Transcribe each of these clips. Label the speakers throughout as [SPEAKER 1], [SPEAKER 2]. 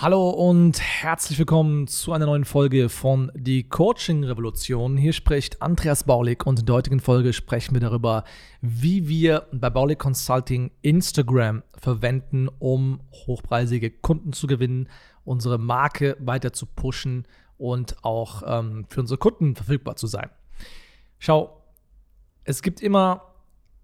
[SPEAKER 1] Hallo und herzlich willkommen zu einer neuen Folge von Die Coaching Revolution. Hier spricht Andreas Baulig und in der heutigen Folge sprechen wir darüber, wie wir bei Baulig Consulting Instagram verwenden, um hochpreisige Kunden zu gewinnen, unsere Marke weiter zu pushen und auch ähm, für unsere Kunden verfügbar zu sein. Schau, es gibt immer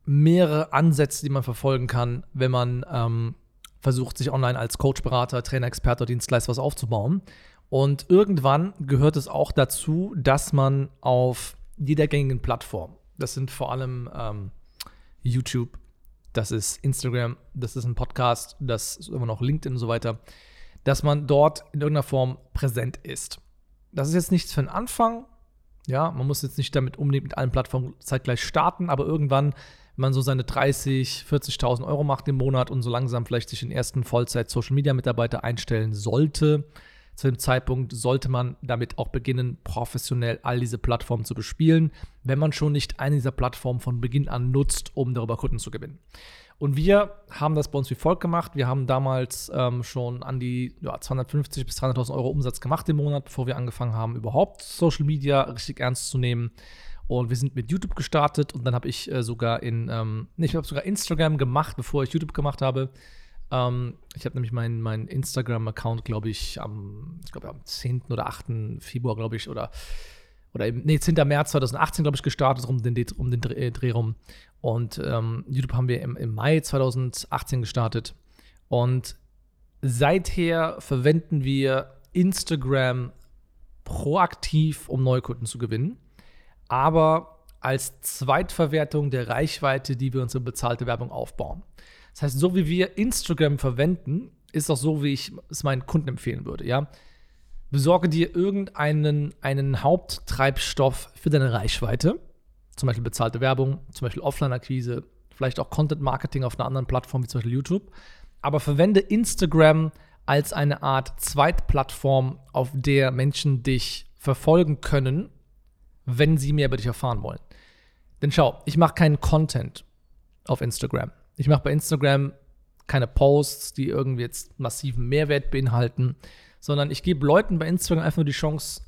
[SPEAKER 1] mehrere Ansätze, die man verfolgen kann, wenn man ähm, versucht, sich online als Coach, Berater, Trainer, Experte, Dienstleister was aufzubauen. Und irgendwann gehört es auch dazu, dass man auf jeder gängigen Plattform, das sind vor allem ähm, YouTube, das ist Instagram, das ist ein Podcast, das ist immer noch LinkedIn und so weiter, dass man dort in irgendeiner Form präsent ist. Das ist jetzt nichts für den Anfang. Ja, man muss jetzt nicht damit unbedingt mit allen Plattformen zeitgleich starten, aber irgendwann man so seine 30, 40.000 Euro macht im Monat und so langsam vielleicht sich den ersten Vollzeit-Social-Media-Mitarbeiter einstellen sollte, zu dem Zeitpunkt sollte man damit auch beginnen, professionell all diese Plattformen zu bespielen, wenn man schon nicht eine dieser Plattformen von Beginn an nutzt, um darüber Kunden zu gewinnen. Und wir haben das bei uns wie folgt gemacht. Wir haben damals ähm, schon an die ja, 250 bis 300.000 Euro Umsatz gemacht im Monat, bevor wir angefangen haben, überhaupt Social Media richtig ernst zu nehmen. Und wir sind mit YouTube gestartet und dann habe ich äh, sogar in, ähm, ich habe sogar Instagram gemacht, bevor ich YouTube gemacht habe. Ähm, ich habe nämlich meinen mein Instagram-Account, glaube ich, am, ich glaube, am 10. oder 8. Februar, glaube ich, oder, oder im, nee, 10. März 2018, glaube ich, gestartet, um den, um den Dreh, äh, Dreh rum. Und ähm, YouTube haben wir im, im Mai 2018 gestartet. Und seither verwenden wir Instagram proaktiv, um Neukunden zu gewinnen aber als Zweitverwertung der Reichweite, die wir unsere bezahlte Werbung aufbauen. Das heißt, so wie wir Instagram verwenden, ist auch so, wie ich es meinen Kunden empfehlen würde. Ja? Besorge dir irgendeinen einen Haupttreibstoff für deine Reichweite, zum Beispiel bezahlte Werbung, zum Beispiel Offline-Akquise, vielleicht auch Content-Marketing auf einer anderen Plattform wie zum Beispiel YouTube. Aber verwende Instagram als eine Art Zweitplattform, auf der Menschen dich verfolgen können wenn sie mehr über dich erfahren wollen. Denn schau, ich mache keinen Content auf Instagram. Ich mache bei Instagram keine Posts, die irgendwie jetzt massiven Mehrwert beinhalten, sondern ich gebe Leuten bei Instagram einfach nur die Chance,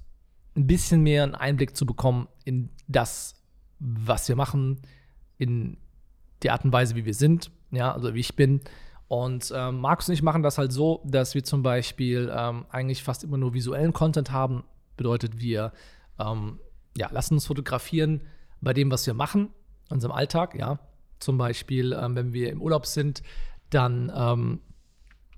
[SPEAKER 1] ein bisschen mehr einen Einblick zu bekommen in das, was wir machen, in die Art und Weise, wie wir sind, ja, also wie ich bin. Und ähm, Markus und ich machen das halt so, dass wir zum Beispiel ähm, eigentlich fast immer nur visuellen Content haben. Bedeutet, wir ähm, ja, lassen uns fotografieren bei dem, was wir machen, unserem Alltag, ja. Zum Beispiel, ähm, wenn wir im Urlaub sind, dann ähm,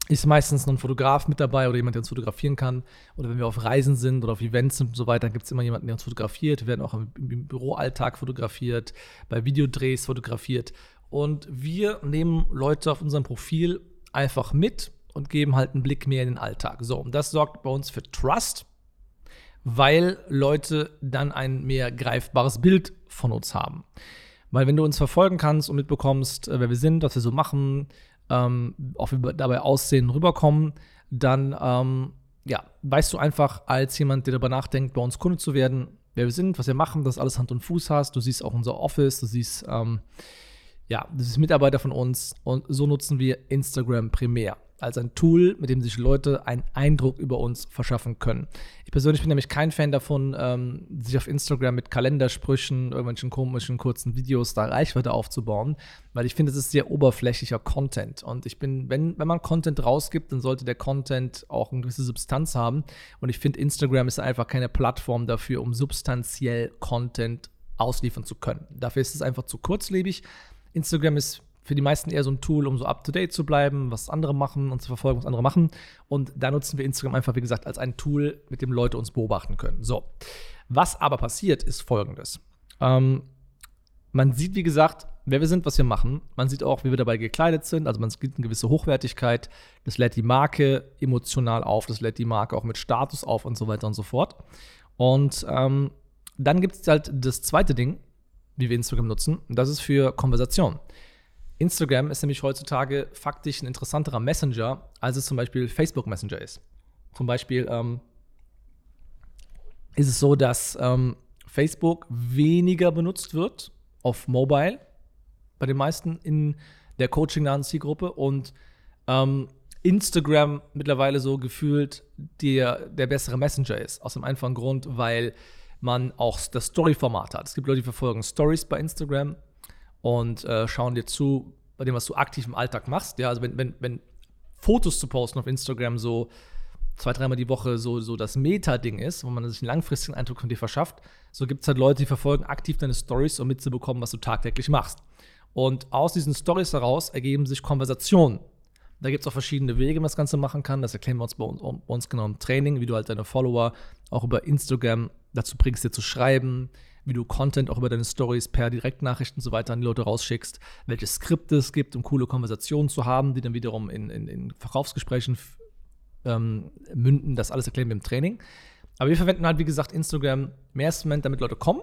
[SPEAKER 1] ist meistens noch ein Fotograf mit dabei oder jemand, der uns fotografieren kann. Oder wenn wir auf Reisen sind oder auf Events und so weiter, gibt es immer jemanden, der uns fotografiert. Wir werden auch im, im Büroalltag fotografiert, bei Videodrehs fotografiert. Und wir nehmen Leute auf unserem Profil einfach mit und geben halt einen Blick mehr in den Alltag. So, und das sorgt bei uns für Trust weil Leute dann ein mehr greifbares Bild von uns haben. Weil wenn du uns verfolgen kannst und mitbekommst, äh, wer wir sind, was wir so machen, ähm, auch wie wir dabei aussehen, rüberkommen, dann ähm, ja, weißt du einfach als jemand, der darüber nachdenkt, bei uns Kunde zu werden, wer wir sind, was wir machen, dass alles Hand und Fuß hast. Du siehst auch unser Office, du siehst, ähm, ja, du siehst Mitarbeiter von uns und so nutzen wir Instagram primär als ein Tool, mit dem sich Leute einen Eindruck über uns verschaffen können. Ich persönlich bin nämlich kein Fan davon, ähm, sich auf Instagram mit Kalendersprüchen, irgendwelchen komischen kurzen Videos da Reichweite aufzubauen, weil ich finde, es ist sehr oberflächlicher Content. Und ich bin, wenn, wenn man Content rausgibt, dann sollte der Content auch eine gewisse Substanz haben. Und ich finde, Instagram ist einfach keine Plattform dafür, um substanziell Content ausliefern zu können. Dafür ist es einfach zu kurzlebig. Instagram ist für die meisten eher so ein Tool, um so up to date zu bleiben, was andere machen und zu verfolgen, was andere machen. Und da nutzen wir Instagram einfach, wie gesagt, als ein Tool, mit dem Leute uns beobachten können. So. Was aber passiert, ist folgendes. Ähm, man sieht, wie gesagt, wer wir sind, was wir machen. Man sieht auch, wie wir dabei gekleidet sind. Also man sieht eine gewisse Hochwertigkeit. Das lädt die Marke emotional auf. Das lädt die Marke auch mit Status auf und so weiter und so fort. Und ähm, dann gibt es halt das zweite Ding, wie wir Instagram nutzen. Und das ist für Konversation. Instagram ist nämlich heutzutage faktisch ein interessanterer Messenger, als es zum Beispiel Facebook Messenger ist. Zum Beispiel ähm, ist es so, dass ähm, Facebook weniger benutzt wird auf Mobile bei den meisten in der coaching-nahen Zielgruppe und ähm, Instagram mittlerweile so gefühlt der, der bessere Messenger ist. Aus dem einfachen Grund, weil man auch das Story-Format hat. Es gibt Leute, die verfolgen Stories bei Instagram und äh, schauen dir zu bei dem, was du aktiv im Alltag machst. Ja, also wenn, wenn, wenn Fotos zu posten auf Instagram so zwei, dreimal die Woche so, so das Meta-Ding ist, wo man sich einen langfristigen Eindruck von dir verschafft, so gibt es halt Leute, die verfolgen aktiv deine Stories, um mitzubekommen, was du tagtäglich machst. Und aus diesen Stories heraus ergeben sich Konversationen. Da gibt es auch verschiedene Wege, wie man das Ganze machen kann. Das erklären wir uns bei uns, bei uns genau im Training, wie du halt deine Follower auch über Instagram dazu bringst, dir zu schreiben, wie du Content auch über deine Stories per Direktnachrichten und so weiter an die Leute rausschickst, welche Skripte es gibt, um coole Konversationen zu haben, die dann wiederum in, in, in Verkaufsgesprächen ähm, münden. Das alles erklären wir im Training. Aber wir verwenden halt, wie gesagt, Instagram im ersten Moment, damit Leute kommen,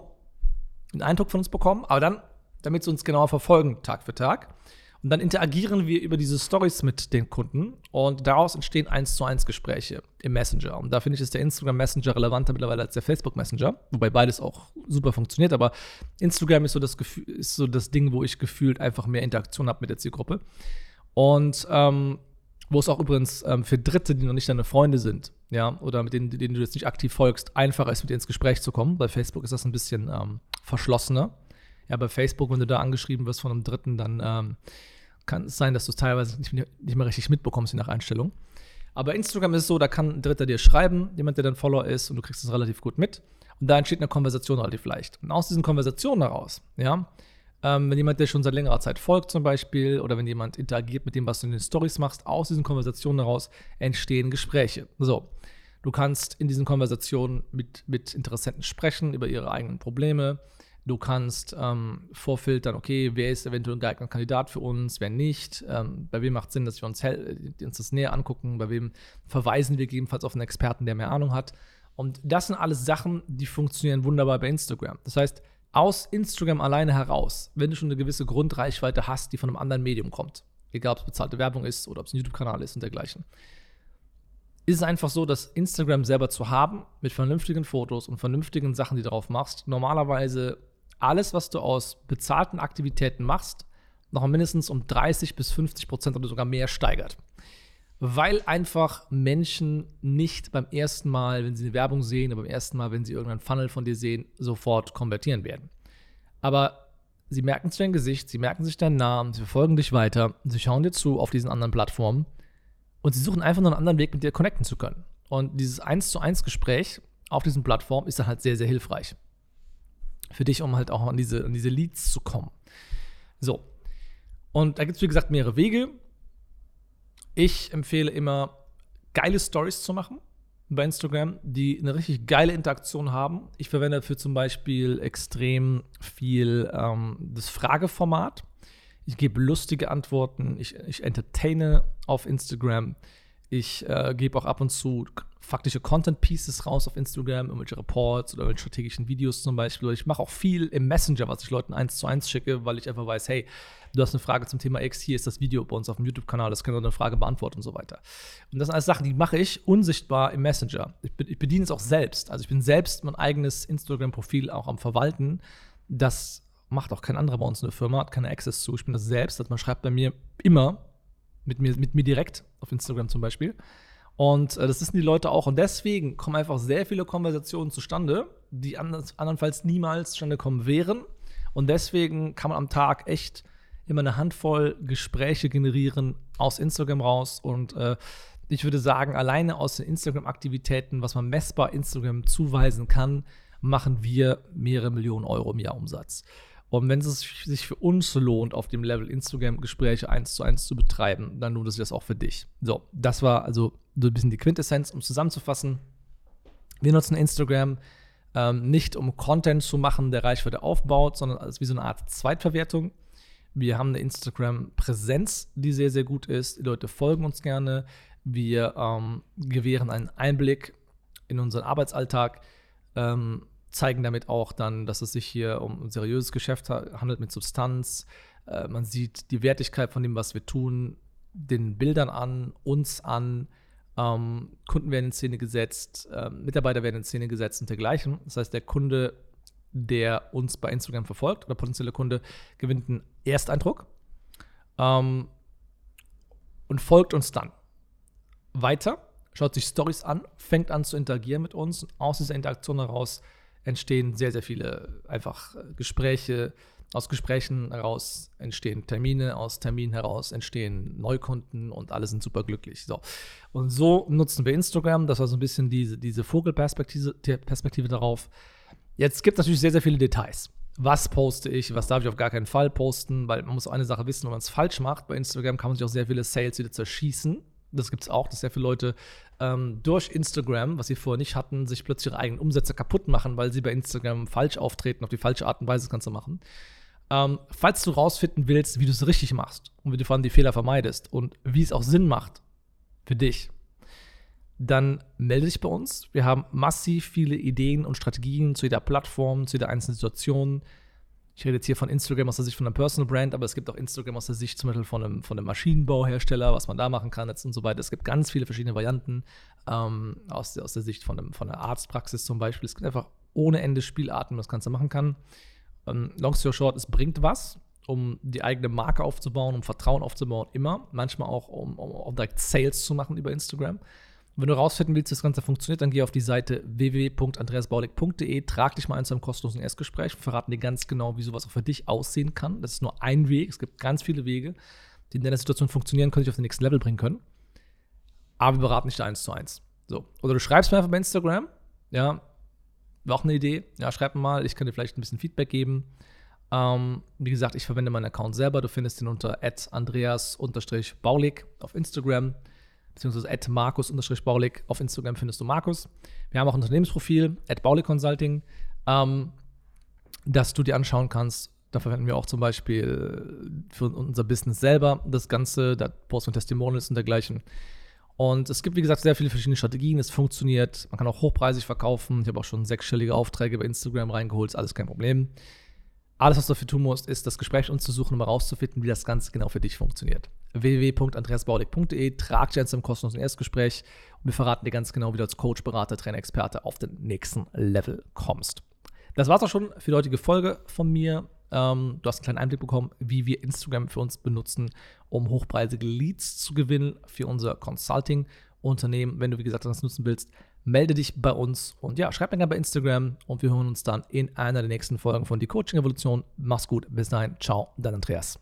[SPEAKER 1] einen Eindruck von uns bekommen, aber dann, damit sie uns genauer verfolgen, Tag für Tag. Und dann interagieren wir über diese Stories mit den Kunden und daraus entstehen eins zu eins Gespräche im Messenger. Und da finde ich, ist der Instagram Messenger relevanter mittlerweile als der Facebook Messenger, wobei beides auch super funktioniert. Aber Instagram ist so das, Gefühl, ist so das Ding, wo ich gefühlt einfach mehr Interaktion habe mit der Zielgruppe. Und ähm, wo es auch übrigens ähm, für Dritte, die noch nicht deine Freunde sind, ja, oder mit denen, denen du jetzt nicht aktiv folgst, einfacher ist, mit denen ins Gespräch zu kommen. Bei Facebook ist das ein bisschen ähm, verschlossener. Ja, bei Facebook, wenn du da angeschrieben wirst von einem Dritten, dann ähm, kann es sein, dass du es teilweise nicht, nicht mehr richtig mitbekommst, je nach Einstellung. Aber Instagram ist so, da kann ein Dritter dir schreiben, jemand, der dein Follower ist, und du kriegst es relativ gut mit. Und da entsteht eine Konversation relativ leicht. Und aus diesen Konversationen heraus, ja, ähm, wenn jemand, der schon seit längerer Zeit folgt zum Beispiel, oder wenn jemand interagiert mit dem, was du in den Stories machst, aus diesen Konversationen heraus entstehen Gespräche. So, du kannst in diesen Konversationen mit, mit Interessenten sprechen über ihre eigenen Probleme, Du kannst ähm, vorfiltern, okay, wer ist eventuell ein geeigneter Kandidat für uns, wer nicht, ähm, bei wem macht es Sinn, dass wir uns, uns das näher angucken, bei wem verweisen wir gegebenenfalls auf einen Experten, der mehr Ahnung hat. Und das sind alles Sachen, die funktionieren wunderbar bei Instagram. Das heißt, aus Instagram alleine heraus, wenn du schon eine gewisse Grundreichweite hast, die von einem anderen Medium kommt, egal ob es bezahlte Werbung ist oder ob es ein YouTube-Kanal ist und dergleichen, ist es einfach so, dass Instagram selber zu haben, mit vernünftigen Fotos und vernünftigen Sachen, die du drauf machst, normalerweise alles, was du aus bezahlten Aktivitäten machst, noch mindestens um 30 bis 50 Prozent oder sogar mehr steigert. Weil einfach Menschen nicht beim ersten Mal, wenn sie eine Werbung sehen, oder beim ersten Mal, wenn sie irgendeinen Funnel von dir sehen, sofort konvertieren werden. Aber sie merken sich dein Gesicht, sie merken sich deinen Namen, sie verfolgen dich weiter, sie schauen dir zu auf diesen anderen Plattformen und sie suchen einfach nur einen anderen Weg, mit dir connecten zu können. Und dieses 1 zu 1 Gespräch auf diesen Plattformen ist dann halt sehr, sehr hilfreich für dich, um halt auch an diese, an diese Leads zu kommen. So. Und da gibt es, wie gesagt, mehrere Wege. Ich empfehle immer, geile Stories zu machen bei Instagram, die eine richtig geile Interaktion haben. Ich verwende dafür zum Beispiel extrem viel ähm, das Frageformat. Ich gebe lustige Antworten, ich, ich entertaine auf Instagram. Ich äh, gebe auch ab und zu faktische Content Pieces raus auf Instagram, irgendwelche Reports oder irgendwelche strategischen Videos zum Beispiel. ich mache auch viel im Messenger, was ich Leuten eins zu eins schicke, weil ich einfach weiß, hey, du hast eine Frage zum Thema X, hier ist das Video bei uns auf dem YouTube-Kanal, das kann du eine Frage beantworten und so weiter. Und das sind alles Sachen, die mache ich unsichtbar im Messenger. Ich, ich bediene es auch selbst. Also ich bin selbst mein eigenes Instagram-Profil auch am Verwalten. Das macht auch kein anderer bei uns in der Firma, hat keine Access zu. Ich bin das selbst. Also man schreibt bei mir immer mit mir, mit mir direkt auf Instagram zum Beispiel. Und äh, das wissen die Leute auch. Und deswegen kommen einfach sehr viele Konversationen zustande, die anders, andernfalls niemals zustande kommen wären. Und deswegen kann man am Tag echt immer eine Handvoll Gespräche generieren aus Instagram raus. Und äh, ich würde sagen, alleine aus den Instagram-Aktivitäten, was man messbar Instagram zuweisen kann, machen wir mehrere Millionen Euro im Jahr Umsatz. Und wenn es sich für uns lohnt, auf dem Level Instagram-Gespräche eins zu eins zu betreiben, dann lohnt es sich das auch für dich. So, das war also so ein bisschen die Quintessenz, um zusammenzufassen. Wir nutzen Instagram Ähm, nicht um Content zu machen, der Reichweite aufbaut, sondern als wie so eine Art Zweitverwertung. Wir haben eine Instagram-Präsenz, die sehr, sehr gut ist. Die Leute folgen uns gerne. Wir ähm, gewähren einen Einblick in unseren Arbeitsalltag, ähm, zeigen damit auch dann, dass es sich hier um ein seriöses Geschäft handelt mit Substanz. Äh, man sieht die Wertigkeit von dem, was wir tun, den Bildern an, uns an. Ähm, Kunden werden in Szene gesetzt, äh, Mitarbeiter werden in Szene gesetzt und dergleichen. Das heißt, der Kunde der uns bei Instagram verfolgt oder potenzielle Kunde gewinnt einen Ersteindruck ähm, und folgt uns dann weiter, schaut sich Stories an, fängt an zu interagieren mit uns. Aus dieser Interaktion heraus entstehen sehr, sehr viele einfach äh, Gespräche. Aus Gesprächen heraus entstehen Termine, aus Terminen heraus entstehen Neukunden und alle sind super glücklich. So. Und so nutzen wir Instagram. Das war so ein bisschen diese, diese Vogelperspektive Perspektive darauf. Jetzt gibt es natürlich sehr, sehr viele Details. Was poste ich, was darf ich auf gar keinen Fall posten, weil man muss eine Sache wissen, wenn man es falsch macht. Bei Instagram kann man sich auch sehr viele Sales wieder zerschießen. Das gibt es auch, dass sehr viele Leute ähm, durch Instagram, was sie vorher nicht hatten, sich plötzlich ihre eigenen Umsätze kaputt machen, weil sie bei Instagram falsch auftreten, auf die falsche Art und Weise das Ganze machen. Ähm, falls du rausfinden willst, wie du es richtig machst und wie du vor allem die Fehler vermeidest und wie es auch Sinn macht für dich, dann melde dich bei uns. Wir haben massiv viele Ideen und Strategien zu jeder Plattform, zu jeder einzelnen Situation. Ich rede jetzt hier von Instagram aus der Sicht von einer Personal Brand, aber es gibt auch Instagram aus der Sicht zum Beispiel von einem, von einem Maschinenbauhersteller, was man da machen kann jetzt und so weiter. Es gibt ganz viele verschiedene Varianten ähm, aus, aus der Sicht von, einem, von einer Arztpraxis zum Beispiel. Es gibt einfach ohne Ende Spielarten, was man das Ganze machen kann. Ähm, long story short, es bringt was, um die eigene Marke aufzubauen, um Vertrauen aufzubauen, immer. Manchmal auch, um, um, um direkt Sales zu machen über Instagram. Wenn du rausfinden willst, wie das Ganze funktioniert, dann geh auf die Seite www.andreasbaulig.de, trag dich mal ein zu einem kostenlosen Erstgespräch. Wir verraten dir ganz genau, wie sowas auch für dich aussehen kann. Das ist nur ein Weg. Es gibt ganz viele Wege, die in deiner Situation funktionieren können, dich auf den nächsten Level bringen können. Aber wir beraten nicht eins zu eins. So. Oder du schreibst mir einfach bei Instagram, ja, war auch eine Idee. Ja, schreib mal, ich kann dir vielleicht ein bisschen Feedback geben. Ähm, wie gesagt, ich verwende meinen Account selber. Du findest ihn unter andreas-baulig auf Instagram beziehungsweise at markus-baulig auf Instagram findest du Markus. Wir haben auch ein Unternehmensprofil, at baulig consulting, ähm, das du dir anschauen kannst. Da verwenden wir auch zum Beispiel für unser Business selber das Ganze, da posten wir Testimonials und dergleichen. Und es gibt, wie gesagt, sehr viele verschiedene Strategien. Es funktioniert. Man kann auch hochpreisig verkaufen. Ich habe auch schon sechsstellige Aufträge bei Instagram reingeholt. Ist alles kein Problem. Alles, was du dafür tun musst, ist das Gespräch uns zu suchen, um herauszufinden, wie das Ganze genau für dich funktioniert. www.andreasbaulig.de Trag dich zum kostenlosen Erstgespräch und wir verraten dir ganz genau, wie du als Coach, Berater, Trainer, Experte auf den nächsten Level kommst. Das war's auch schon für die heutige Folge von mir. Ähm, du hast einen kleinen Einblick bekommen, wie wir Instagram für uns benutzen, um hochpreisige Leads zu gewinnen für unser Consulting-Unternehmen. Wenn du, wie gesagt, das nutzen willst, melde dich bei uns und ja, schreib mir gerne bei Instagram und wir hören uns dann in einer der nächsten Folgen von Die Coaching Revolution. Mach's gut, bis dahin, ciao, dein Andreas.